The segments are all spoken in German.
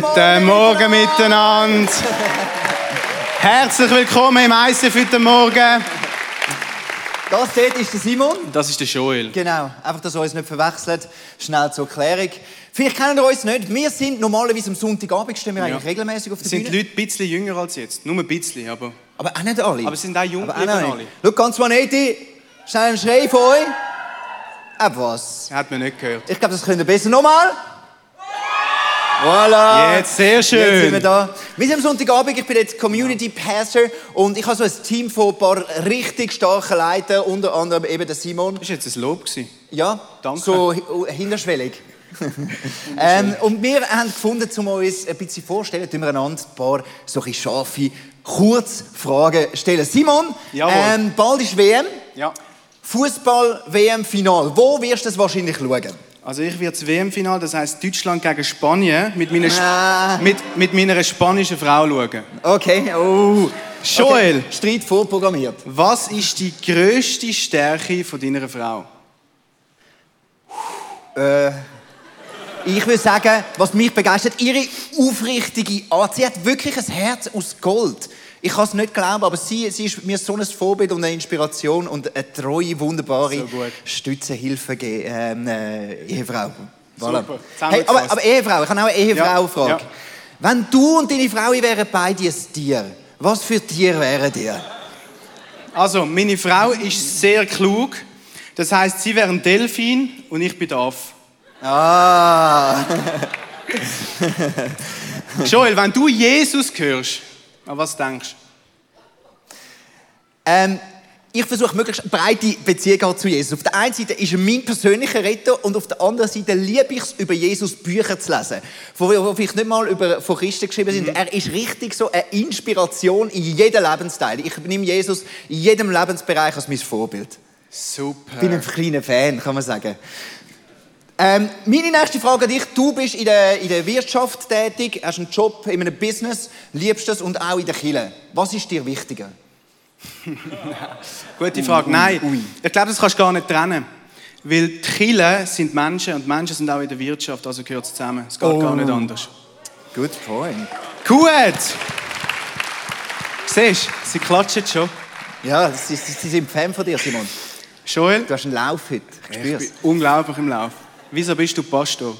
Guten, Morgen, Morgen miteinander. Herzlich willkommen im ICF heute Morgen. Das dort ist der Simon. Das ist der Joel. Genau, einfach, dass ihr uns nicht verwechselt. Schnell zur Erklärung. Vielleicht kennen ihr uns nicht. Wir sind normalerweise am Sonntagabend, stehen wir ja. eigentlich regelmäßig auf der Bühne. sind Leute ein bisschen jünger als jetzt. Nur ein bisschen, aber... Aber auch nicht alle. Aber es sind auch jung alle. Schau, ganz 180. Schnell einen Schrei von euch. Ab was? Hat man nicht gehört. Ich glaube, das könnt ihr besser. Nochmal. Voilà. Jetzt, sehr schön. Jetzt sind wir da. Wir sind am Sonntagabend, ich bin jetzt Community Pastor und ich habe so ein Team von ein paar richtig starken Leuten, unter anderem eben der Simon. Das war jetzt ein Lob. Ja, Danke. so hinterschwellig. ähm, und wir haben gefunden, um uns ein bisschen vorzustellen, tun wir einander ein paar solche scharfe Kurzfragen stellen. Simon, ähm, bald ist WM. Ja. Fußball-WM-Final. Wo wirst du das wahrscheinlich schauen? Also ich werde das WM-Final, das heißt Deutschland gegen Spanien, mit meiner, ah. mit, mit meiner spanischen Frau schauen. Okay, oh. Joel. Okay. Streit vorprogrammiert. Was ist die grösste Stärke von deiner Frau? Äh, ich würde sagen, was mich begeistert, ihre aufrichtige Art. Sie hat wirklich ein Herz aus Gold. Ich kann es nicht glauben, aber sie, sie ist mir so ein Vorbild und eine Inspiration und eine treue, wunderbare so Stütze, Hilfe ähm, äh, Ehefrau. Voilà. Hey, aber, aber, Ehefrau, ich habe auch eine Ehefrau-Frage. Ja, ja. Wenn du und deine Frau wären beide ein Tier, was für Tier wären ihr? Also, meine Frau ist sehr klug. Das heißt, sie wäre ein Delfin und ich bin der. Ah. Joel, wenn du Jesus hörst, an was denkst du? Ähm, ich versuche möglichst breite Beziehungen zu Jesus. Auf der einen Seite ist er mein persönlicher Retter und auf der anderen Seite liebe ich es, über Jesus Bücher zu lesen, wo vielleicht nicht mal über von Christen geschrieben sind. Mhm. Er ist richtig so eine Inspiration in jedem Lebensteil. Ich nehme Jesus in jedem Lebensbereich als mein Vorbild. Super. Ich bin ein kleiner Fan, kann man sagen. Ähm, meine nächste Frage an dich. Du bist in der, in der Wirtschaft tätig, hast einen Job in einem Business, liebst es und auch in der Kirche. Was ist dir wichtiger? Gute Frage. Nein, ui. ich glaube, das kannst du gar nicht trennen. Weil die Kirche sind Menschen und Menschen sind auch in der Wirtschaft, also gehört es zusammen. Es geht oh. gar nicht anders. Good point. Gut! Siehst du, sie klatschen schon. Ja, sie, sie sind Fan von dir, Simon. Joel? Du hast einen Lauf heute. Ich, ich bin unglaublich im Lauf. Wieso bist du Pastor?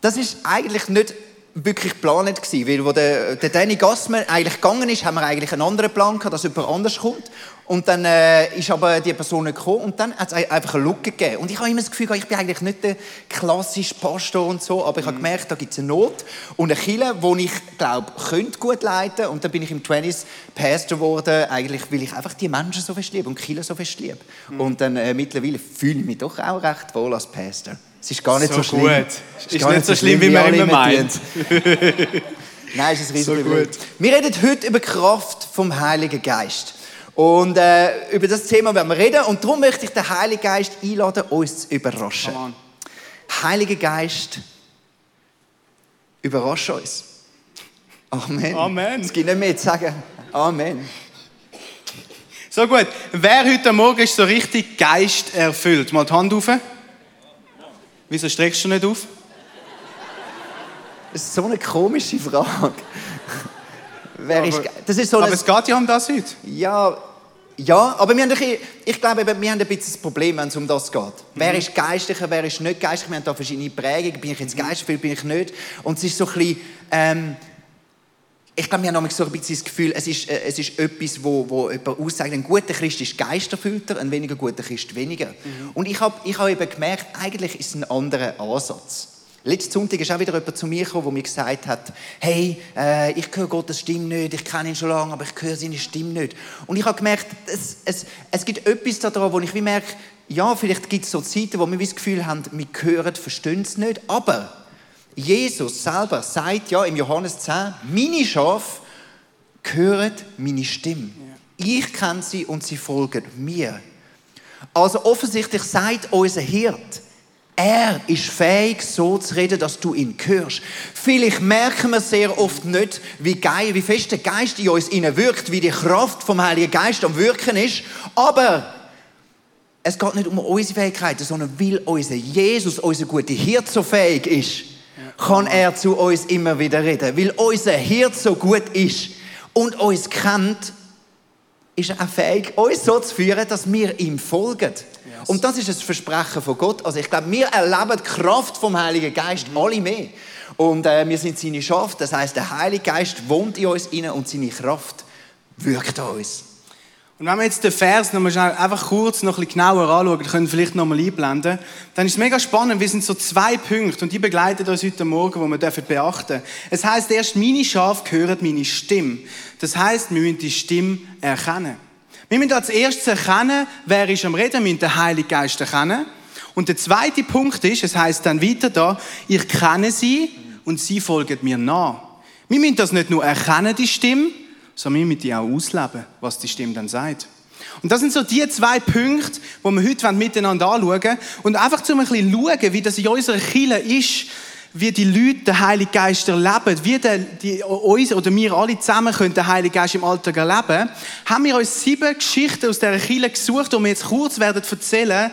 Das ist eigentlich nicht wirklich geplant gewesen, weil wo der, der Danny Gassman eigentlich gegangen ist, haben wir eigentlich einen anderen Plan gehabt, dass jemand anders kommt. Und dann äh, ist aber die Person gekommen und dann hat es einfach eine Lücke gegeben. Und ich habe immer das Gefühl, ich bin eigentlich nicht der klassische Pastor und so, aber ich habe mhm. gemerkt, da gibt es eine Not und eine Kille, wo ich glaube, könnte gut leiten. Und dann bin ich im 20s Pastor geworden, eigentlich, weil ich einfach die Menschen so fest liebe und Kille so fest liebe. Mhm. Und dann äh, mittlerweile fühle ich mich doch auch recht wohl als Pastor. Es ist gar nicht so, so schlimm. Gut. Es ist, ist nicht so schlimm, wie man immer meint. Nein, es ist ein riesiges so gut. Wir reden heute über die Kraft vom Heiligen Geist. Und äh, über das Thema werden wir reden. Und darum möchte ich den Heiligen Geist einladen, uns zu überraschen. Heiliger Geist, überrasche uns. Amen. Amen. Es gibt nicht mehr zu sagen. Amen. So gut. Wer heute Morgen ist so richtig Geist erfüllt? Mal die Hand auf. Wieso streckst du nicht auf? Das ist so eine komische Frage. Wer aber, ist, das ist so aber es geht ja um das heute. Ja, ja, aber wir haben ein, ich glaube, wir haben ein bisschen das Problem, wenn es um das geht. Mhm. Wer ist geistlicher, wer ist nicht geistlicher? Wir haben da verschiedene Prägungen. Bin ich jetzt geistlich, bin ich nicht? Und es ist so ein bisschen, ähm, ich glaube, wir haben so ein bisschen das Gefühl, es ist, äh, es ist etwas, wo, wo jemand aussagt, ein guter Christ ist geisterfüllter, ein weniger guter Christ weniger. Mhm. Und ich habe ich hab eben gemerkt, eigentlich ist es ein anderer Ansatz. Letzten Sonntag ist auch wieder jemand zu mir gekommen, der mir gesagt hat, hey, äh, ich höre Gottes Stimme nicht, ich kenne ihn schon lange, aber ich höre seine Stimme nicht. Und ich habe gemerkt, es, es, es gibt etwas daran, wo ich wie merke, ja, vielleicht gibt es so Zeiten, wo wir das Gefühl haben, wir hören, verstehen es nicht, aber Jesus selber sagt ja im Johannes 10, meine Schafe hören meine Stimme. Ich kenne sie und sie folgen mir. Also offensichtlich sagt unser Hirt, er ist fähig, so zu reden, dass du ihn hörst. Vielleicht merken wir sehr oft nicht, wie geil, wie fest der Geist in uns wirkt, wie die Kraft vom Heiligen Geist am Wirken ist. Aber es geht nicht um unsere Fähigkeiten, sondern weil unser Jesus, unser guter Hirt so fähig ist, kann er zu uns immer wieder reden. Weil unser Hirt so gut ist und uns kennt, ist er auch fähig, uns so zu führen, dass wir ihm folgen. Und das ist das Versprechen von Gott. Also ich glaube, wir erleben die Kraft vom Heiligen Geist alle mehr. Und äh, wir sind seine Schaft, das heißt, der Heilige Geist wohnt in uns inne und seine Kraft wirkt an uns. Und wenn wir jetzt den Vers noch mal einfach kurz noch ein bisschen genauer anschauen, können vielleicht noch mal einblenden, dann ist es mega spannend, wir sind so zwei Punkte und die begleiten uns heute Morgen, die wir dürfen beachten. Es heißt erst, meine Schafe hören meine Stimme. Das heißt, wir müssen die Stimme erkennen. Wir müssen als erstes erkennen, wer ist am Reden, wir müssen den Heiligen Geist erkennen. Und der zweite Punkt ist, es heißt dann weiter da, ich kenne sie und sie folgen mir nach. Wir müssen das nicht nur erkennen, die Stimme, sondern wir müssen die auch ausleben, was die Stimme dann sagt. Und das sind so die zwei Punkte, die wir heute miteinander anschauen und einfach zu ein bisschen schauen, wie das in unserer Kirche ist, wie die Leute den Heiligen Geist erleben, wie der, die, uns oder wir alle zusammen können den Heiligen Geist im Alltag erleben, haben wir uns sieben Geschichten aus dieser Kirche gesucht, die wir jetzt kurz werden erzählen,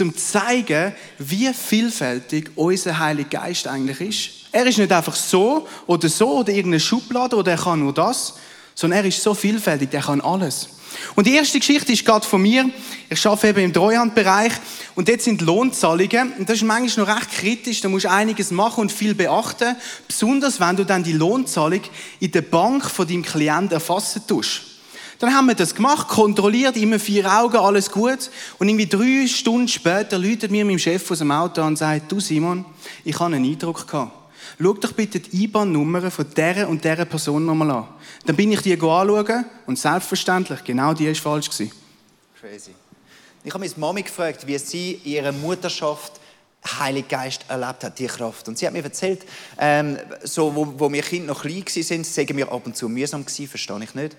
um zu zeigen, wie vielfältig unser Heiliger Geist eigentlich ist. Er ist nicht einfach so oder so oder irgendeine Schublade oder er kann nur das, sondern er ist so vielfältig, er kann alles. Und die erste Geschichte ist gerade von mir. Ich arbeite eben im Treuhandbereich und dort sind Lohnzahlungen. Und das ist manchmal noch recht kritisch. Da musst du einiges machen und viel beachten. Besonders, wenn du dann die Lohnzahlung in der Bank von deinem Klienten erfassen tust. Dann haben wir das gemacht, kontrolliert, immer vier Augen, alles gut. Und irgendwie drei Stunden später läutet mir mein Chef aus dem Auto und sagt, du Simon, ich habe einen Eindruck gehabt. Schau doch bitte die IBAN-Nummer von dieser und dieser Person nochmal an. Dann bin ich die anschauen und selbstverständlich, genau die war falsch. Crazy. Ich habe meine Mami gefragt, wie sie in ihrer Mutterschaft Heilige Geist erlebt hat, die Kraft. Und sie hat mir erzählt, ähm, so, wo, wo wir Kinder noch klein waren, sagen wir ab und zu mühsam gewesen, verstehe ich nicht.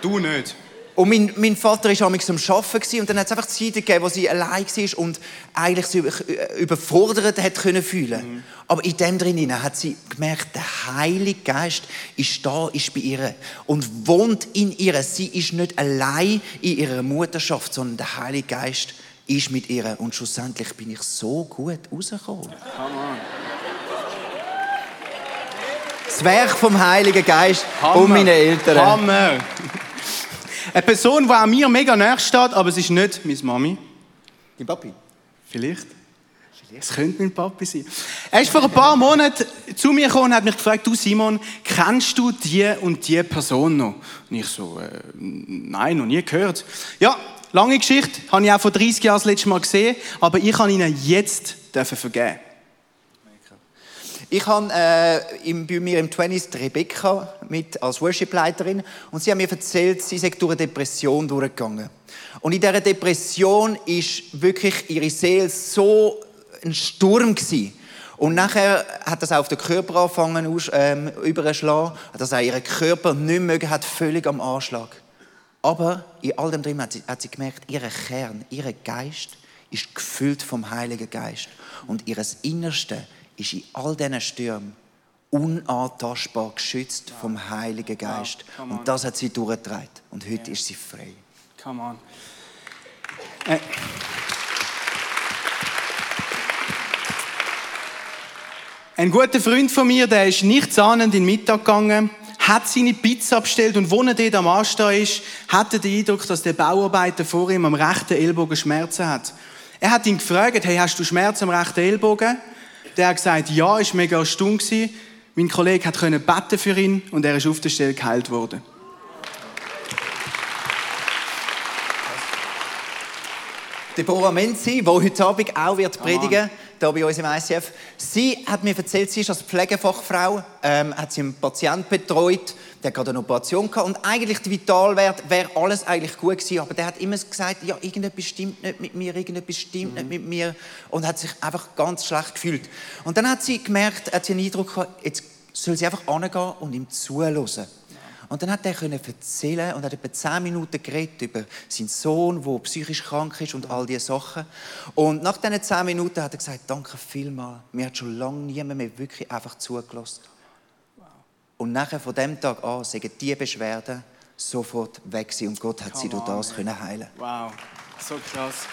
Du nicht. Und mein, mein Vater war am Arbeiten und dann hat es einfach Zeiten gegeben, wo sie allein war und eigentlich sich überfordert hat können fühlen. Mhm. Aber in dem drinnen hat sie gemerkt, der Heilige Geist ist da, ist bei ihr und wohnt in ihr. Sie ist nicht allein in ihrer Mutterschaft, sondern der Heilige Geist ist mit ihr. Und schlussendlich bin ich so gut rausgekommen. Das Werk vom Heiligen Geist Hammer. und meine Eltern. Hammer. Eine Person, die auch mir mega nahe steht, aber es ist nicht meine Mami. Dein Papi? Vielleicht. Es könnte mein Papi sein. Er ist vor ein paar Monaten zu mir gekommen und hat mich gefragt, du Simon, kennst du die und die Person noch? Und ich so, äh, nein, noch nie gehört. Ja, lange Geschichte, habe ich auch vor 30 Jahren das letzte Mal gesehen, aber ich kann ihnen jetzt vergeben. Ich habe äh, bei mir im 20 Rebecca mit als Worship-Leiterin und sie hat mir erzählt, sie sei durch eine Depression durchgegangen. Und in dieser Depression ist wirklich ihre Seele so ein Sturm gewesen. Und nachher hat das auch auf den Körper angefangen ähm, überschlagen, dass auch ihren Körper nicht mehr hat, völlig am Anschlag. Aber in all dem drin hat sie, hat sie gemerkt, ihr Kern, ihr Geist ist gefüllt vom Heiligen Geist. Und ihres Innerste ist in all diesen Stürmen unantastbar geschützt vom Heiligen Geist. Wow, und das hat sie durchgetragen. Und heute yeah. ist sie frei. Come on. Äh. Ein guter Freund von mir, der ist nichts ahnend in den Mittag gegangen, hat seine Pizza bestellt und wo er dort am Anstehen ist, hat er den Eindruck, dass der Bauarbeiter vor ihm am rechten Ellbogen Schmerzen hat. Er hat ihn gefragt, hey, hast du Schmerzen am rechten Ellbogen? Der hat gesagt, ja, ist mega stumm gewesen. Mein Kollege hat können beten für ihn und er ist auf der Stelle geheilt worden. Deborah Menzi, die heute Abend auch wird predigen hier bei uns im ICF. Sie hat mir erzählt, sie ist als Pflegefachfrau, ähm, hat sie einen Patienten betreut, der gerade eine Operation gehabt und eigentlich der Vitalwert wäre alles eigentlich gut gewesen, aber der hat immer gesagt, ja, irgendetwas stimmt nicht mit mir, irgendetwas stimmt mhm. nicht mit mir und hat sich einfach ganz schlecht gefühlt. Und dann hat sie gemerkt, hat sie einen Eindruck gehabt, jetzt soll sie einfach angehen und ihm zuhören. Und dann hat er können erzählen und hat etwa zehn Minuten geredet über seinen Sohn, der psychisch krank ist und all diese Sachen. Und nach diesen zehn Minuten hat er gesagt, danke vielmals. Mir hat schon lange niemand mehr wirklich einfach zugelassen. Und nachher von dem Tag an sagen die Beschwerden sofort weg sie und Gott hat Come sie durch das on, können heilen. Wow, so krass.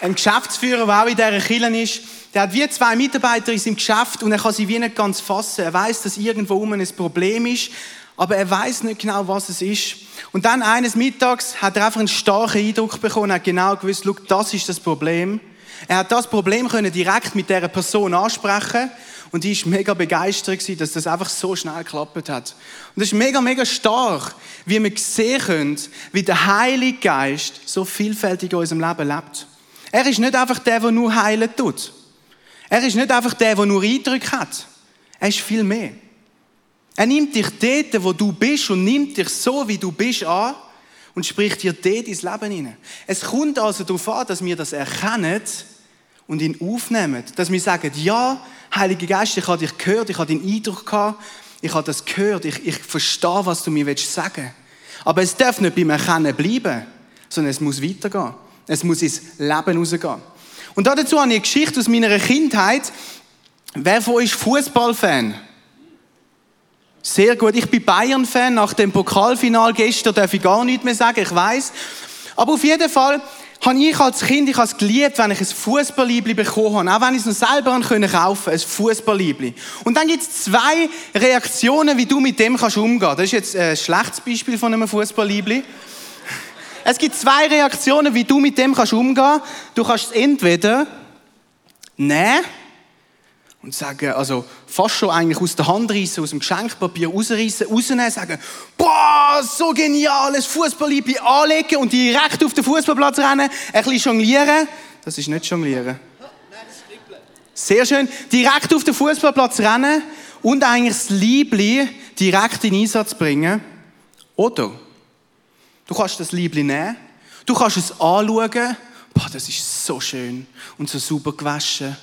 Ein Geschäftsführer, der auch in dieser Kirche ist, der hat wie zwei Mitarbeiter in seinem Geschäft und er kann sie wie nicht ganz fassen. Er weiß, dass irgendwo um ein Problem ist, aber er weiß nicht genau, was es ist. Und dann eines Mittags hat er einfach einen starken Eindruck bekommen, hat genau gewusst, schau, das ist das Problem. Er hat das Problem können direkt mit der Person ansprechen und die ist mega begeistert gewesen, dass das einfach so schnell geklappt hat. Und das ist mega, mega stark, wie wir sehen können, wie der Heilige Geist so vielfältig in unserem Leben lebt. Er ist nicht einfach der, der nur heilen tut. Er ist nicht einfach der, der nur Eindrücke hat. Er ist viel mehr. Er nimmt dich dort, wo du bist und nimmt dich so, wie du bist, an und spricht dir dort ins Leben hinein. Es kommt also darauf an, dass wir das erkennen und ihn aufnehmen. Dass wir sagen, ja, Heiliger Geist, ich habe dich gehört, ich habe den Eindruck gehabt, ich habe das gehört, ich, ich verstehe, was du mir sagen willst Aber es darf nicht beim Erkennen bleiben, sondern es muss weitergehen. Es muss ins Leben rausgehen. Und dazu habe ich eine Geschichte aus meiner Kindheit. Wer von euch ist Fußballfan? Sehr gut. Ich bin Bayern-Fan. Nach dem Pokalfinal gestern darf ich gar nichts mehr sagen, ich weiß. Aber auf jeden Fall habe ich als Kind, ich habe es geliebt, wenn ich ein Fußballliebli bekommen habe, auch wenn ich es noch selber kaufen, ein Fußballliebli. Und dann gibt es zwei Reaktionen, wie du mit dem kannst umgehen. Das ist jetzt ein schlechtes Beispiel von einem Fußballliebli. Es gibt zwei Reaktionen, wie du mit dem kannst umgehen. Du kannst es entweder nehmen und sagen, also fast schon eigentlich aus der Hand reißen, aus dem Geschenkpapier rausreißen, rausnehmen, sagen, boah, so geniales Fußballliebli anlegen und direkt auf den Fußballplatz rennen, ein bisschen jonglieren. Das ist nicht jonglieren. Sehr schön. Direkt auf den Fußballplatz rennen und eigentlich das Liebli direkt in Einsatz bringen. Oder du kannst das Liebli nehmen, du kannst es anschauen, boah, das ist so schön und so super gewaschen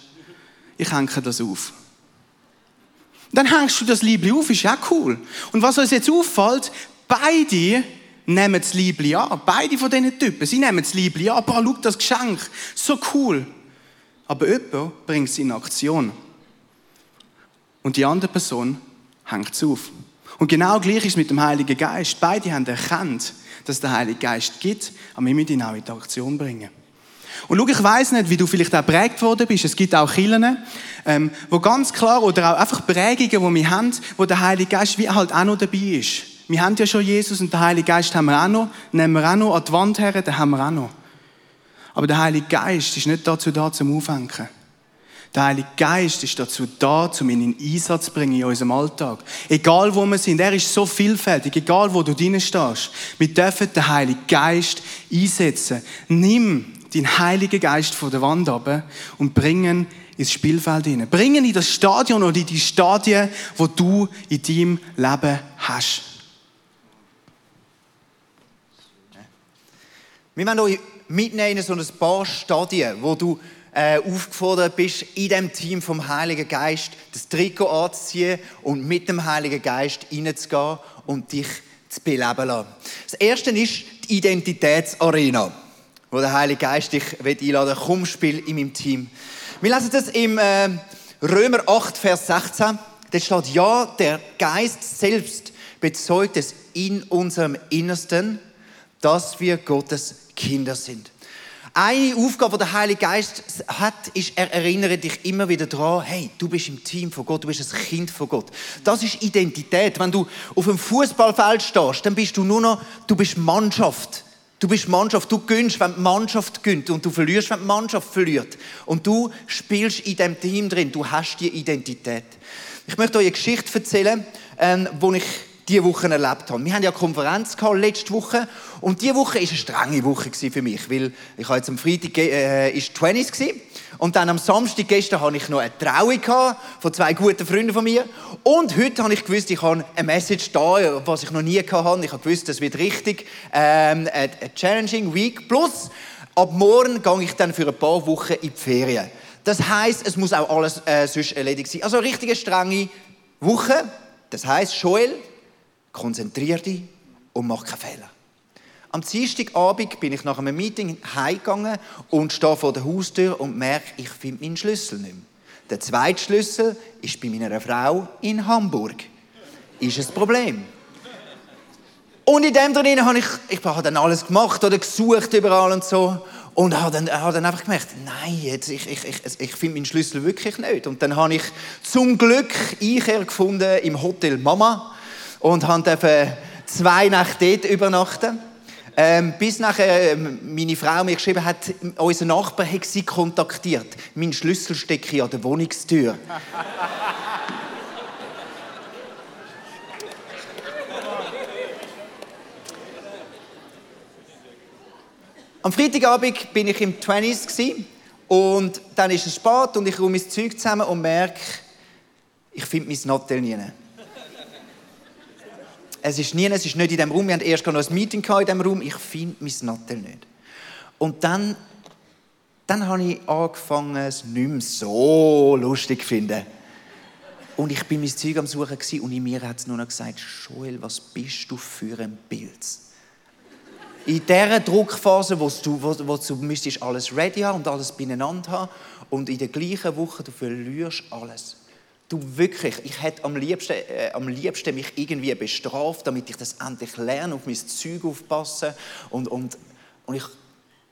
ich hänge das auf. Dann hängst du das Liebli auf, ist ja cool. Und was uns jetzt auffällt, beide nehmen das Liebli an. Beide von diesen Typen, sie nehmen das Liebli an. Boah, schau das Geschenk, so cool. Aber jemand bringt es in Aktion. Und die andere Person hängt es auf. Und genau gleich ist es mit dem Heiligen Geist. Beide haben erkannt, dass der Heilige Geist gibt, aber wir müssen ihn auch in die Aktion bringen. Und schau, ich weiss nicht, wie du vielleicht auch prägt worden bist. Es gibt auch Kirchen, ähm, wo ganz klar, oder auch einfach Prägungen, die wir haben, wo der Heilige Geist wie halt auch noch dabei ist. Wir haben ja schon Jesus und den Heiligen Geist haben wir auch noch, nehmen wir auch noch an die Wand her, den haben wir auch noch. Aber der Heilige Geist ist nicht dazu da, zum Aufhängen. Der Heilige Geist ist dazu da, um ihn in Einsatz zu bringen in unserem Alltag. Egal wo wir sind, er ist so vielfältig, egal wo du drin stehst. Wir dürfen den Heiligen Geist einsetzen. Nimm den Heiligen Geist von der Wand ab und bringen ins Spielfeld hinein. Bringen in das Stadion oder in die Stadien, wo du in deinem Leben hast. Wir wollen euch mitnehmen so ein paar Stadien, wo du äh, aufgefordert bist, in dem Team vom Heiligen Geist das Trikot anzuziehen und mit dem Heiligen Geist reinzugehen und dich zu beleben lassen. Das erste ist die Identitätsarena wo der Heilige Geist dich einladen will, komm, spiel in meinem Team. Wir lesen das im äh, Römer 8, Vers 16. Da steht, ja, der Geist selbst bezeugt es in unserem Innersten, dass wir Gottes Kinder sind. Eine Aufgabe, die der Heilige Geist hat, ist, er erinnert dich immer wieder daran, hey, du bist im Team von Gott, du bist ein Kind von Gott. Das ist Identität. Wenn du auf einem Fußballfeld stehst, dann bist du nur noch, du bist Mannschaft. Du bist Mannschaft, du gönnst, wenn die Mannschaft gönnt und du verlierst, wenn die Mannschaft verliert. Und du spielst in dem Team drin, du hast die Identität. Ich möchte euch eine Geschichte erzählen, ähm, wo ich diese Woche erlebt habe. Wir haben ja eine Konferenz gehabt, letzte Woche und diese Woche war eine strenge Woche für mich, weil ich habe jetzt am Freitag äh, ist 20 gewesen, und dann am Samstag gestern hatte ich noch eine Trauung von zwei guten Freunden von mir und heute habe ich gewusst, ich habe eine Message da, was ich noch nie hatte. Ich habe gewusst, das wird richtig ähm, eine challenging week plus ab morgen gehe ich dann für ein paar Wochen in die Ferien. Das heißt, es muss auch alles äh, sonst erledigt sein. Also eine richtige strenge Woche. Das heißt, Joel, konzentrier dich und mach keine Fehler. Am Dienstagabend bin ich nach einem Meeting heimgegangen und stehe vor der Haustür und merke, ich finde meinen Schlüssel nicht mehr. Der zweite Schlüssel ist bei meiner Frau in Hamburg. Ist ein Problem. Und in dem drin habe ich, ich habe dann alles gemacht oder gesucht überall und so. Und habe dann, habe dann einfach gemerkt, nein, jetzt, ich, ich, ich, ich finde meinen Schlüssel wirklich nicht. Und dann habe ich zum Glück Einkehr gefunden im Hotel Mama und habe zwei Nächte dort übernachten. Ähm, bis nachher ähm, meine Frau mir geschrieben hat, unser Nachbar hat sie kontaktiert. Mein Schlüssel stecke an der Wohnungstür. Am Freitagabend bin ich im 20s und dann ist es spät und ich räume mein Zeug zusammen und merke, ich finde mein Nattel nie. Es ist nie, es ist nicht in diesem Raum. Wir hatten erst noch ein Meeting in diesem Raum. Ich finde mein Nattel nicht. Und dann, dann habe ich angefangen, es nicht mehr so lustig zu finden. Und ich bin mein Zeug am Suchen und in mir hat es nur noch gesagt, Joel, was bist du für ein Pilz? in dieser Druckphase, wo du, wo, wo du müsstest alles ready haben und alles beieinander haben und in der gleichen Woche, du verlierst alles. Du wirklich, ich hätte am liebsten, äh, am liebsten mich irgendwie bestraft, damit ich das endlich lerne, auf mein Zeug aufpassen und, und, und ich,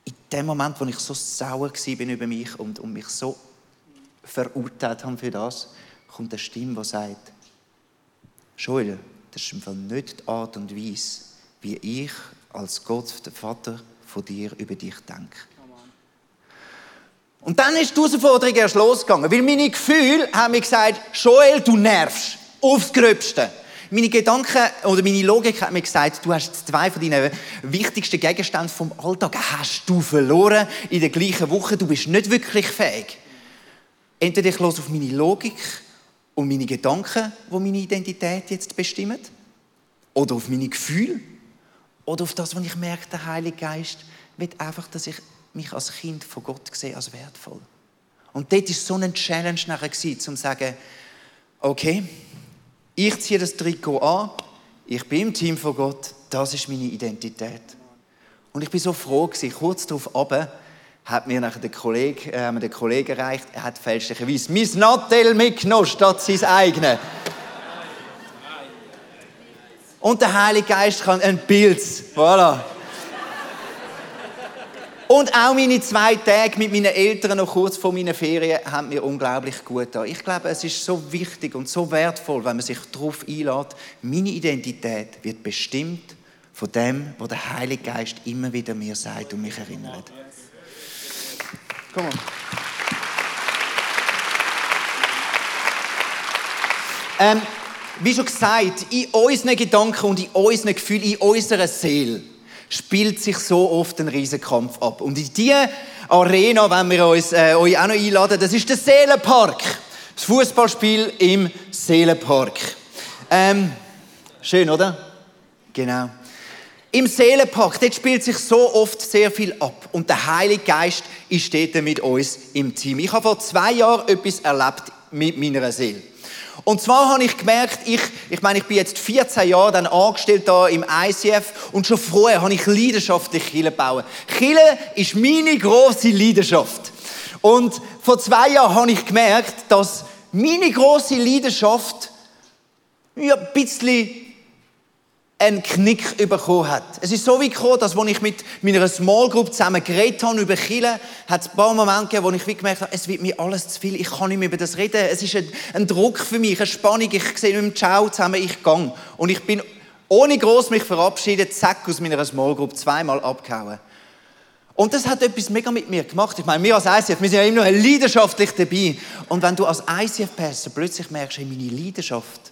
in dem Moment, wo ich so sauer war über mich und, und mich so verurteilt habe für das, kommt eine Stimme, die sagt, Joel, das ist im Fall nicht die Art und Weise, wie ich als Gott, der Vater, von dir über dich denkt. Und dann ist die Herausforderung erst losgegangen, weil meine Gefühle haben mir gesagt, Joel, du nervst. Aufs Gröbste. Meine Gedanken oder meine Logik hat mir gesagt, du hast zwei von deinen wichtigsten Gegenständen vom Alltag hast du verloren in der gleichen Woche. Du bist nicht wirklich fähig. Entweder ich los auf meine Logik und meine Gedanken, wo meine Identität jetzt bestimmen, oder auf meine Gefühle oder auf das, was ich merke, der Heilige Geist will einfach, dass ich mich als Kind von Gott sehe, als wertvoll. Und dort war so eine Challenge nachher, um zu sagen, okay, ich ziehe das Trikot an, ich bin im Team von Gott, das ist meine Identität. Und ich bin so froh gewesen, kurz darauf runter, hat mir nachher der Kollege, äh, der Kollege erreicht, er hat fälschlicherweise mein Nattel mitgenommen statt sein eigenes. Und der Heilige Geist kann ein Pilz. Voilà. Und auch meine zwei Tage mit meinen Eltern noch kurz vor meinen Ferien haben mir unglaublich gut getan. Ich glaube, es ist so wichtig und so wertvoll, wenn man sich darauf einlädt, meine Identität wird bestimmt von dem, was der Heilige Geist immer wieder mir sagt und mich erinnert. Komm. Ähm, wie schon gesagt, in unseren Gedanken und in unseren Gefühlen, in unserer Seele spielt sich so oft ein Riesenkampf ab. Und in diese Arena, wenn wir uns, äh, euch auch noch einladen, das ist der Seelenpark. Das Fußballspiel im Seelenpark. Ähm, schön, oder? Genau. Im Seelenpark, dort spielt sich so oft sehr viel ab. Und der Heilige Geist ist dort mit uns im Team. Ich habe vor zwei Jahren etwas erlebt mit meiner Seele. Und zwar habe ich gemerkt, ich, ich meine, ich bin jetzt 14 Jahre dann angestellt da im ICF und schon vorher habe ich leidenschaftlich Kille bauen. Kille ist meine große Leidenschaft. Und vor zwei Jahren habe ich gemerkt, dass meine große Leidenschaft ja, ein bisschen einen Knick bekommen hat. Es ist so wie gekommen, dass als ich mit meiner Small Group zusammen geredet habe über Chile, hat es ein paar Momente gegeben, wo ich wie gemerkt habe, es wird mir alles zu viel, ich kann nicht mehr über das reden. Es ist ein, ein Druck für mich, eine Spannung. Ich sehe mit dem Ciao zusammen, ich gang. Und ich bin ohne groß mich verabschiedet, zack, aus meiner Small Group zweimal abgehauen. Und das hat etwas mega mit mir gemacht. Ich meine, wir als ICF, wir sind ja immer noch leidenschaftlich dabei. Und wenn du als ICF-Pastor plötzlich merkst, hey, meine Leidenschaft,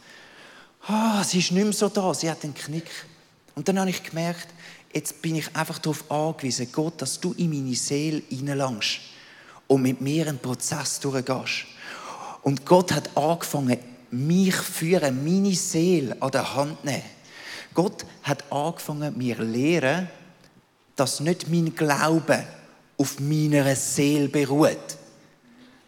oh, sie ist nicht mehr so da, sie hat einen Knick. Und dann habe ich gemerkt, jetzt bin ich einfach darauf angewiesen, Gott, dass du in meine Seele hineinlangst und mit mir einen Prozess durchgehst. Und Gott hat angefangen, mich führen, meine Seele an der Hand zu nehmen. Gott hat angefangen, mir zu lehren, dass nicht mein Glaube auf meiner Seele beruht.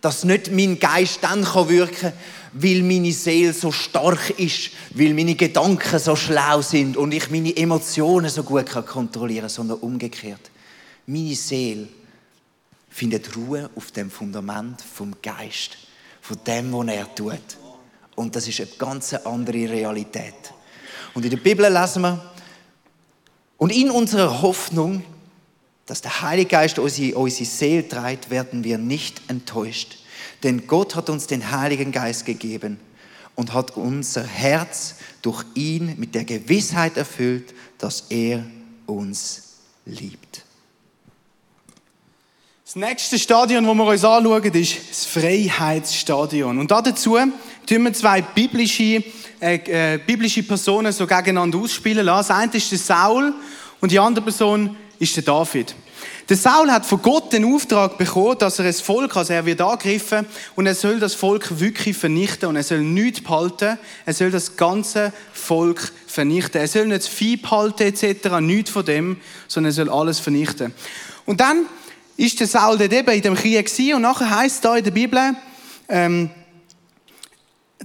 Dass nicht mein Geist dann wirken kann, weil meine Seele so stark ist, weil meine Gedanken so schlau sind und ich meine Emotionen so gut kontrollieren kann, sondern umgekehrt. Meine Seele findet Ruhe auf dem Fundament vom Geist, von dem, was er tut. Und das ist eine ganz andere Realität. Und in der Bibel lesen wir, und in unserer Hoffnung dass der Heilige Geist unsere, unsere Seele treibt, werden wir nicht enttäuscht. Denn Gott hat uns den Heiligen Geist gegeben und hat unser Herz durch ihn mit der Gewissheit erfüllt, dass er uns liebt. Das nächste Stadion, das wir uns anschauen, ist das Freiheitsstadion. Und dazu tun wir zwei biblische, äh, äh, biblische Personen so gegeneinander ausspielen lassen. Das eine ist der Saul und die andere Person ist der David. Der Saul hat von Gott den Auftrag bekommen, dass er das Volk, also er wird angegriffen und er soll das Volk wirklich vernichten und er soll nichts behalten, er soll das ganze Volk vernichten. Er soll nicht das Vieh behalten etc., nichts von dem, sondern er soll alles vernichten. Und dann ist der Saul dort eben in dem Krieg gewesen, und nachher heißt da in der Bibel, ähm,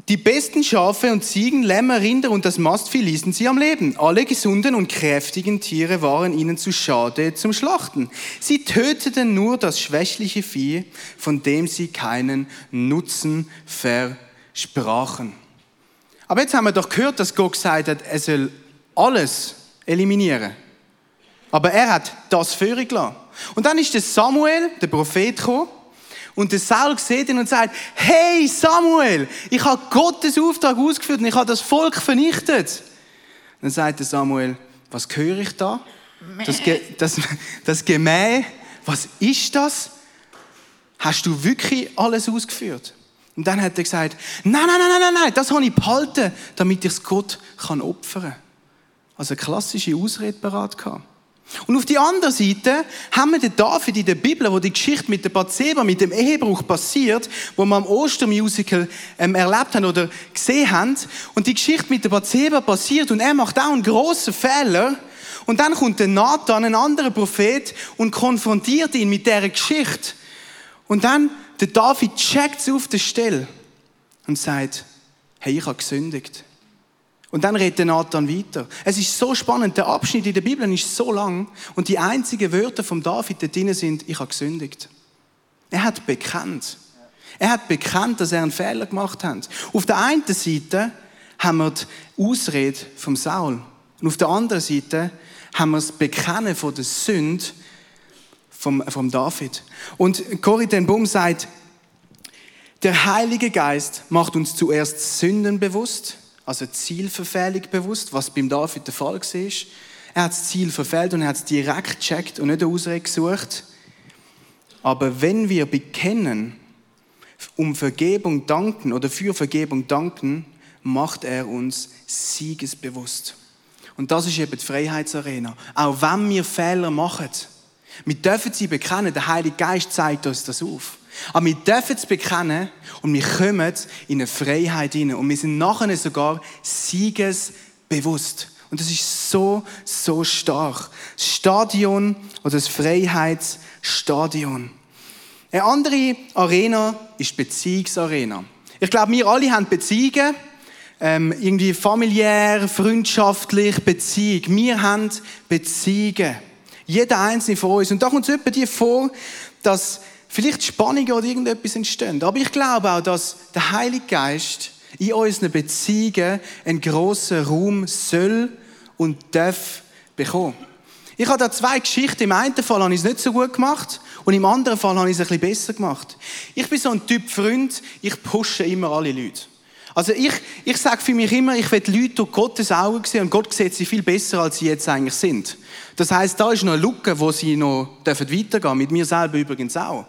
die besten Schafe und Ziegen, Lämmer, Rinder und das Mastvieh ließen sie am Leben. Alle gesunden und kräftigen Tiere waren ihnen zu schade zum Schlachten. Sie töteten nur das schwächliche Vieh, von dem sie keinen Nutzen versprachen. Aber jetzt haben wir doch gehört, dass Gott gesagt hat, er soll alles eliminieren. Aber er hat das Führer gelassen. Und dann ist der Samuel, der Prophet, gekommen und der Saul sieht ihn und sagt, hey Samuel, ich habe Gottes Auftrag ausgeführt und ich habe das Volk vernichtet. Dann sagt der Samuel, was höre ich da? Das, das, das Gemäh, was ist das? Hast du wirklich alles ausgeführt? Und dann hat er gesagt, nein, nein, nein, nein, nein, das habe ich behalten, damit ich es Gott kann opfern kann. Also eine klassische Ausrede parat gehabt. Und auf die andere Seite haben wir den David in der Bibel, wo die Geschichte mit der Bathseba, mit dem Ehebruch passiert, wo wir am Ostermusical ähm, erlebt haben oder gesehen haben. Und die Geschichte mit der Bathseba passiert und er macht auch einen grossen Fehler. Und dann kommt der Nathan, ein anderer Prophet, und konfrontiert ihn mit dieser Geschichte. Und dann, der David checkt es auf der Stelle und sagt, hey, ich habe gesündigt. Und dann redet Nathan weiter. Es ist so spannend, der Abschnitt in der Bibel ist so lang und die einzigen Wörter von David dort drin sind, ich habe gesündigt. Er hat bekannt. Er hat bekannt, dass er einen Fehler gemacht hat. Auf der einen Seite haben wir die Ausrede vom Saul. Und auf der anderen Seite haben wir das Bekennen von der Sünde vom, vom David. Und Corrie ten Boom sagt, der Heilige Geist macht uns zuerst Sünden bewusst also Zielverfehlung bewusst, was beim David der Fall war. Er hat das Ziel verfehlt und er hat es direkt gecheckt und nicht eine Ausrede gesucht. Aber wenn wir bekennen, um Vergebung danken oder für Vergebung danken, macht er uns siegesbewusst. Und das ist eben die Freiheitsarena. Auch wenn wir Fehler machen, wir dürfen sie bekennen, der Heilige Geist zeigt uns das auf. Aber wir dürfen es bekennen und wir kommen in eine Freiheit hinein. Und wir sind nachher sogar siegesbewusst. Und das ist so, so stark. Das Stadion oder das Freiheitsstadion. Eine andere Arena ist die Beziehungsarena. Ich glaube, wir alle haben Beziehungen, ähm, irgendwie familiär, freundschaftlich, Beziehung. Wir haben Beziehungen. Jeder einzelne von uns. Und da kommt es etwa dir vor, dass vielleicht Spannungen oder irgendetwas entstehen. Aber ich glaube auch, dass der Heilige Geist in unseren Beziehungen einen grossen Raum soll und darf bekommen. Ich habe da zwei Geschichten. Im einen Fall habe ich es nicht so gut gemacht und im anderen Fall habe ich es ein bisschen besser gemacht. Ich bin so ein Typ Freund, ich pushe immer alle Leute. Also ich, ich sage für mich immer, ich will Leute durch Gottes Augen sehen und Gott sieht sie viel besser, als sie jetzt eigentlich sind. Das heißt, da ist noch eine Lücke, wo sie noch weitergehen dürfen, mit mir selber übrigens auch.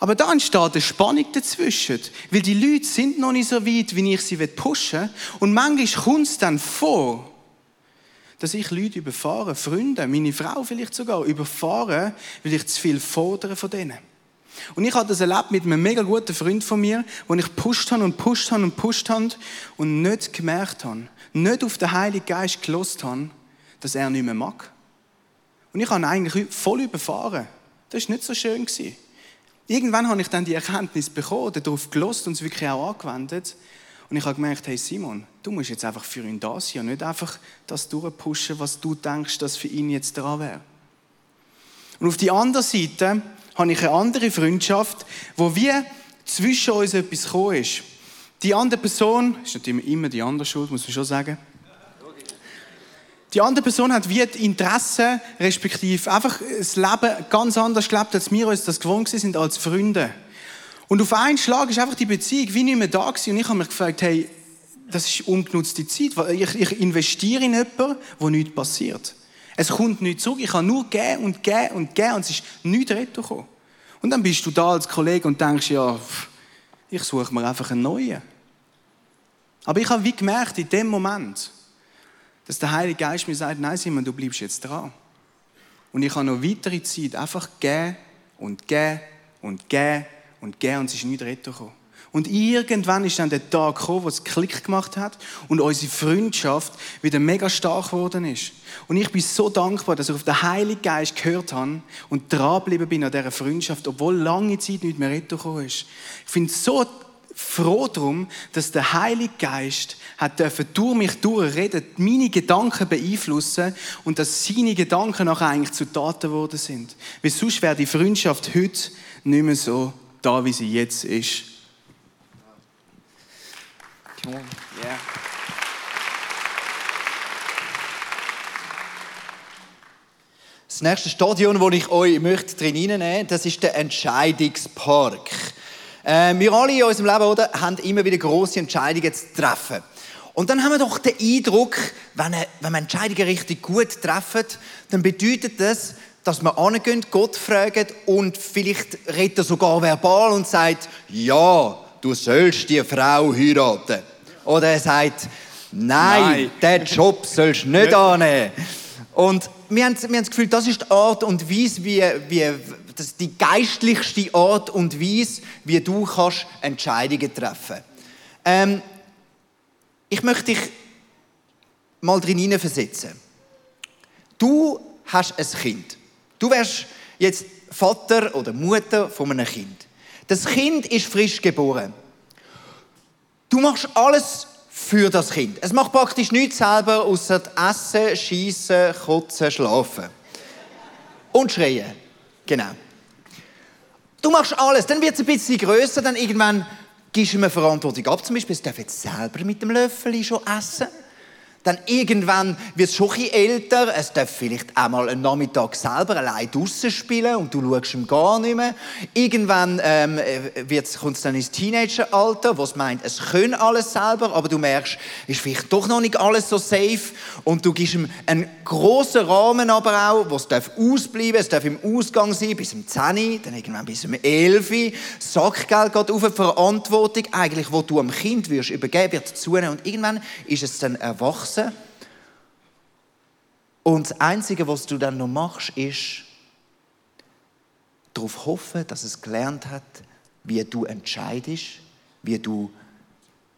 Aber da entsteht eine Spannung dazwischen. Weil die Leute sind noch nicht so weit, wie ich sie pushen will. Und manchmal kommt es dann vor, dass ich Leute überfahre, Freunde, meine Frau vielleicht sogar, überfahre, weil ich zu viel fordere von denen. Und ich habe das erlebt mit einem mega guten Freund von mir, wo ich pusht habe und pusht habe und pusht habe und nicht gemerkt habe, nicht auf den Heiligen Geist gelost habe, dass er nicht mehr mag. Und ich habe ihn eigentlich voll überfahren. Das war nicht so schön. Gewesen. Irgendwann habe ich dann die Erkenntnis bekommen, darauf gelost und es wirklich auch angewendet. Und ich habe gemerkt, hey Simon, du musst jetzt einfach für ihn da sein und nicht einfach das durchpushen, was du denkst, dass für ihn jetzt dran wäre. Und auf die andere Seite habe ich eine andere Freundschaft, wo wir zwischen uns etwas gekommen ist. Die andere Person, ist natürlich immer die andere Schuld, muss man schon sagen. Die andere Person hat wie die Interessen, respektive einfach das Leben ganz anders gelebt, als wir uns das gewohnt sind als Freunde. Und auf einen Schlag ist einfach die Beziehung wie nicht mehr da gewesen. Und ich habe mich gefragt, hey, das ist ungenutzte Zeit. Ich, ich investiere in jemanden, wo nichts passiert. Es kommt nichts zurück. Ich habe nur geben und geben und geben und es ist nichts retourgekommen. Und dann bist du da als Kollege und denkst, ja, ich suche mir einfach einen neuen. Aber ich habe wie gemerkt, in dem Moment, dass der Heilige Geist mir sagt, nein Simon, du bleibst jetzt dran. Und ich habe noch weitere Zeit einfach geben und geben und geben und geben und es ist nicht retourgekommen. Und irgendwann ist dann der Tag gekommen, wo es Klick gemacht hat und unsere Freundschaft wieder mega stark geworden ist. Und ich bin so dankbar, dass ich auf den Heiligen Geist gehört habe und dranbleiben bin an dieser Freundschaft, obwohl lange Zeit nicht mehr retourgekommen ist. Ich finde es so froh darum, dass der Heilige Geist hat dürfen durch mich durchreden, meine Gedanken beeinflussen und dass seine Gedanken nachher eigentlich zu Taten geworden sind. Weil sonst wäre die Freundschaft heute nicht mehr so da, wie sie jetzt ist. Come on. Yeah. Das nächste Stadion, das ich euch möchte drin nehmen möchte, das ist der Entscheidungspark. Äh, wir alle in unserem Leben oder, haben immer wieder große Entscheidungen zu treffen. Und dann haben wir doch den Eindruck, wenn, wenn wir Entscheidungen richtig gut treffen, dann bedeutet das, dass wir angehen, Gott fragen und vielleicht redet er sogar verbal und sagt, ja, du sollst die Frau heiraten. Oder er sagt, nein, nein. den Job sollst du nicht annehmen. Und wir haben, wir haben das Gefühl, das ist die Art und Weise, wie, wie das ist die geistlichste Art und Weise, wie du kannst Entscheidungen treffen ähm, Ich möchte dich mal drin versetzen. Du hast ein Kind. Du wärst jetzt Vater oder Mutter von einem Kind. Das Kind ist frisch geboren. Du machst alles für das Kind. Es macht praktisch nichts selber, außer Essen, Schießen, Kotzen, Schlafen. Und schreien. Genau. Du machst alles. Dann wird es ein bisschen größer, dann irgendwann gibst du eine Verantwortung ab. Zum Beispiel, es darf jetzt selber mit dem Löffel schon essen. Dann irgendwann wird es schon älter. Es darf vielleicht einmal einen Nachmittag selber allein draußen spielen und du schaust ihm gar nicht mehr. Irgendwann ähm, kommt es dann ins Teenageralter, wo es meint, es können alles selber, aber du merkst, ist vielleicht doch noch nicht alles so safe und du gibst ihm einen grossen Rahmen aber auch, wo es darf ausbleiben, es darf im Ausgang sein, bis zum 10, dann irgendwann bis zum 11. Sackgeld geht auf, Verantwortung, eigentlich, wo du am Kind wirst übergeben, wird zunehmen und irgendwann ist es dann erwachsen wachsen. Und das Einzige, was du dann noch machst, ist darauf hoffen, dass es gelernt hat, wie du entscheidest, wie du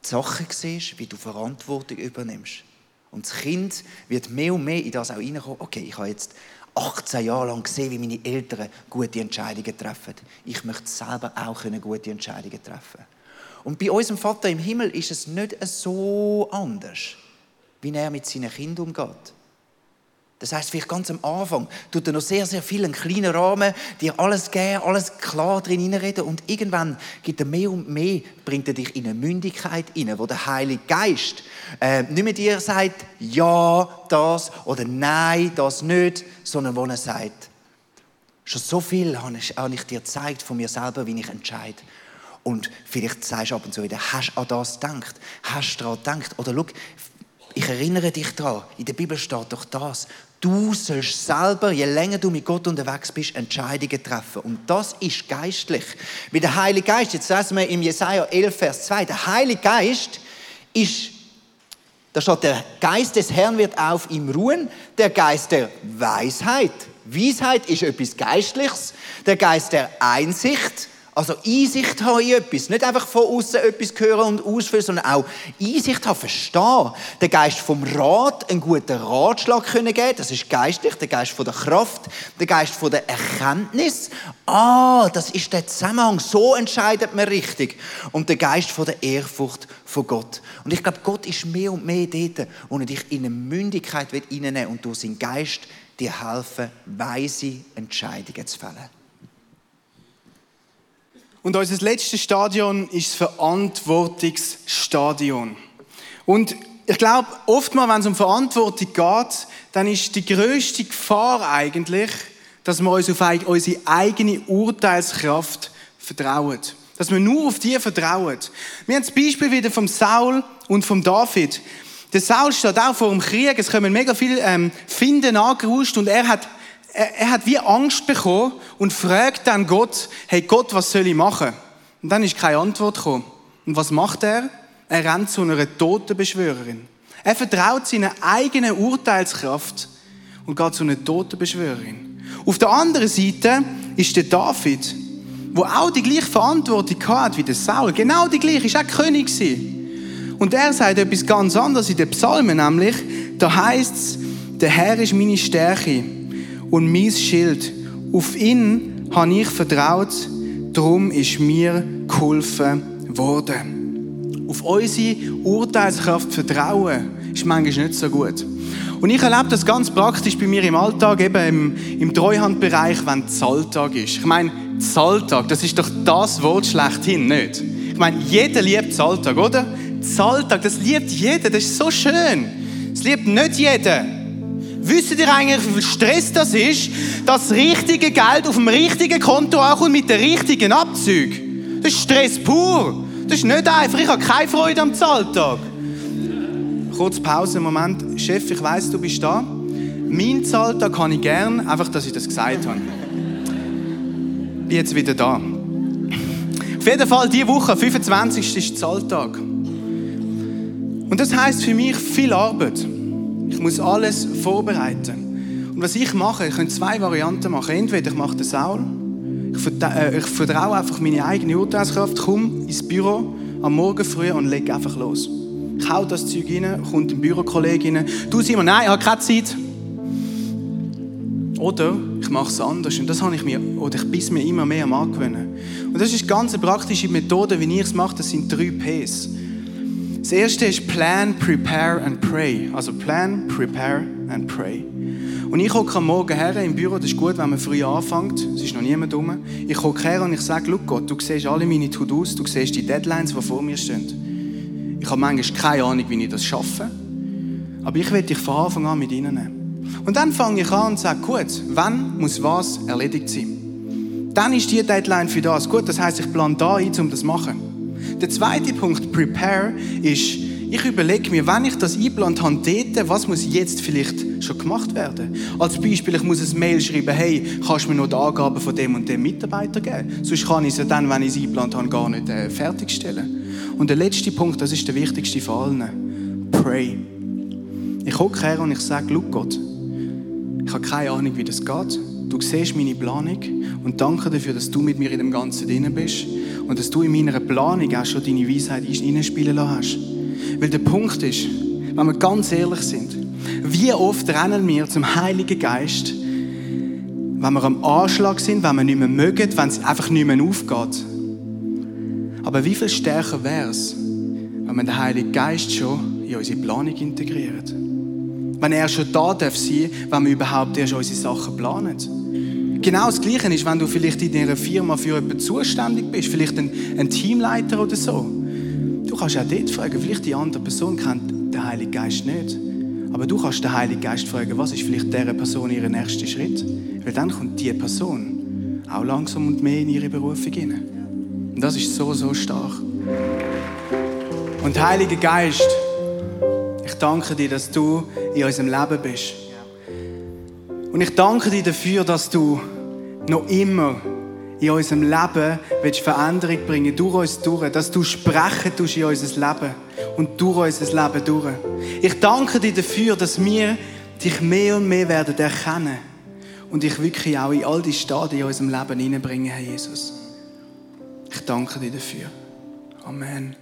die Sachen siehst, wie du Verantwortung übernimmst. Und das Kind wird mehr und mehr in das auch reinkommen, okay, ich habe jetzt 18 Jahre lang gesehen, wie meine Eltern gute Entscheidungen treffen. Ich möchte selber auch gute Entscheidungen treffen. Und bei unserem Vater im Himmel ist es nicht so anders wie er mit seinen Kindern umgeht. Das heißt, vielleicht ganz am Anfang tut er noch sehr, sehr viel einen kleinen Rahmen, dir alles geben, alles klar drin hineinreden und irgendwann gibt er mehr und mehr, bringt er dich in eine Mündigkeit hinein, wo der Heilige Geist äh, nicht mehr dir sagt, ja, das oder nein, das nicht, sondern wo er sagt, schon so viel habe ich, habe ich dir gezeigt von mir selber, wie ich entscheide. Und vielleicht sagst du ab und zu wieder, hast du an das gedacht? Hast du daran gedacht? Oder schau, ich erinnere dich daran, in der Bibel steht doch das. Du sollst selber, je länger du mit Gott unterwegs bist, Entscheidungen treffen. Und das ist geistlich. Wie der Heilige Geist, jetzt lesen wir im Jesaja 11, Vers 2, der Heilige Geist ist, da steht, der Geist des Herrn wird auf ihm ruhen, der Geist der Weisheit. Weisheit ist etwas Geistliches, der Geist der Einsicht, also Einsicht haben in etwas. Nicht einfach von außen etwas hören und ausführen, sondern auch Einsicht haben, verstehen. Der Geist vom Rat, einen guten Ratschlag können geben. Das ist geistlich. Der Geist von der Kraft, der Geist von der Erkenntnis. Ah, das ist der Zusammenhang. So entscheidet man richtig. Und der Geist von der Ehrfurcht von Gott. Und ich glaube, Gott ist mehr und mehr dort, wo er dich in eine Mündigkeit reinnehmen will und durch seinen Geist dir helfen, weise Entscheidungen zu fällen. Und unser letztes Stadion ist das Verantwortungsstadion. Und ich glaube, oftmals, wenn es um Verantwortung geht, dann ist die größte Gefahr eigentlich, dass wir uns auf unsere eigene Urteilskraft vertrauen. Dass wir nur auf die vertrauen. Wir haben das Beispiel wieder vom Saul und vom David. Der Saul steht auch vor dem Krieg, es kommen mega viele ähm, Finden angeruscht und er hat, er, er, hat wie Angst bekommen und fragt dann Gott, hey Gott, was soll ich machen? Und dann ist keine Antwort gekommen. Und was macht er? Er rennt zu einer Totenbeschwörerin. Er vertraut seiner eigenen Urteilskraft und geht zu einer Totenbeschwörerin. Auf der anderen Seite ist der David, wo auch die gleiche Verantwortung hat wie der Saul. Genau die gleiche, ist auch König gewesen. Und er sagt etwas ganz anderes in den Psalmen, nämlich, da heißt es, der Herr ist meine Stärke und mein Schild. Auf ihn habe ich vertraut, darum ist mir geholfen worden. Auf unsere Urteilskraft vertrauen ist manchmal nicht so gut. Und ich erlebe das ganz praktisch bei mir im Alltag, eben im, im Treuhandbereich, wenn Zahltag ist. Ich meine, Zahltag, das ist doch das Wort schlechthin, nicht? Ich meine, jeder liebt Zahltag, oder? Zahltag, das liebt jeder, das ist so schön. Das liebt nicht jeder. Wisst ihr eigentlich, wie viel Stress das ist, dass das richtige Geld auf dem richtigen Konto ankommt mit den richtigen Abzügen? Das ist Stress pur. Das ist nicht einfach. Ich habe keine Freude am Zahltag. Kurz Pause, Moment. Chef, ich weiß, du bist da. Mein Zahltag kann ich gern, einfach, dass ich das gesagt habe. Bin jetzt wieder da. Auf jeden Fall, diese Woche, 25. ist Zahltag. Und das heißt für mich viel Arbeit. Ich muss alles vorbereiten. Und was ich mache, ich kann zwei Varianten machen. Entweder ich mache den Saul, ich, äh, ich vertraue einfach meine eigene Urteilskraft, komme ins Büro am Morgen früh und lege einfach los. Ich hau das Zeug rein, kommt ein Bürokollege rein. Du Simon, nein, ich habe keine Zeit. Oder ich mache es anders. Und das habe ich mir, oder ich bis mir immer mehr am angewöhnen. Und das ist eine ganz praktische Methode, wie ich es mache. Das sind drei Ps. Das erste ist Plan, Prepare and Pray. Also Plan, Prepare and Pray. Und ich komme am Morgen her im Büro, das ist gut, wenn man früh anfängt, es ist noch niemand rum. Ich komme her und ich sage, schau Gott, du siehst alle meine To-Dos, du siehst die Deadlines, die vor mir stehen. Ich habe manchmal keine Ahnung, wie ich das schaffe, aber ich will dich von Anfang an mit reinnehmen. Und dann fange ich an und sage, gut, wann muss was erledigt sein? Dann ist die Deadline für das. Gut, das heißt, ich plane da ein, um das zu machen. Der zweite Punkt, Prepare, ist, ich überlege mir, wenn ich das eingeplant habe, dort, was muss jetzt vielleicht schon gemacht werden? Als Beispiel, ich muss ein Mail schreiben, hey, kannst du mir noch die Angaben von dem und dem Mitarbeiter geben? Sonst kann ich es dann, wenn ich es eingeplant habe, gar nicht äh, fertigstellen. Und der letzte Punkt, das ist der wichtigste von allen. Pray. Ich hocke her und ich sage, schau Gott, ich habe keine Ahnung, wie das geht. Du siehst meine Planung und danke dafür, dass du mit mir in dem Ganzen drin bist und dass du in meiner Planung auch schon deine Weisheit hineinspielen lassen hast. Weil der Punkt ist, wenn wir ganz ehrlich sind, wie oft rennen wir zum Heiligen Geist, wenn wir am Anschlag sind, wenn wir nicht mehr mögen, wenn es einfach nicht mehr aufgeht. Aber wie viel stärker wäre es, wenn man den Heiligen Geist schon in unsere Planung integriert? Wenn er schon da darf sein, wenn wir überhaupt erst unsere Sachen planen. Genau das Gleiche ist, wenn du vielleicht in deiner Firma für jemanden zuständig bist, vielleicht ein, ein Teamleiter oder so. Du kannst auch dort fragen, vielleicht die andere Person kennt den Heiligen Geist nicht. Aber du kannst den Heiligen Geist fragen, was ist vielleicht dieser Person ihr nächster Schritt? Weil dann kommt diese Person auch langsam und mehr in ihre Berufung hinein. Und das ist so, so stark. Und Heiliger Geist, danke dir, dass du in unserem Leben bist. Und ich danke dir dafür, dass du noch immer in unserem Leben willst Veränderung bringen, durch uns durch, dass du sprechen tust in unser Leben und durch unser Leben durch. Ich danke dir dafür, dass wir dich mehr und mehr werden erkennen und dich wirklich auch in all die Stadien in unserem Leben hineinbringen, Herr Jesus. Ich danke dir dafür. Amen.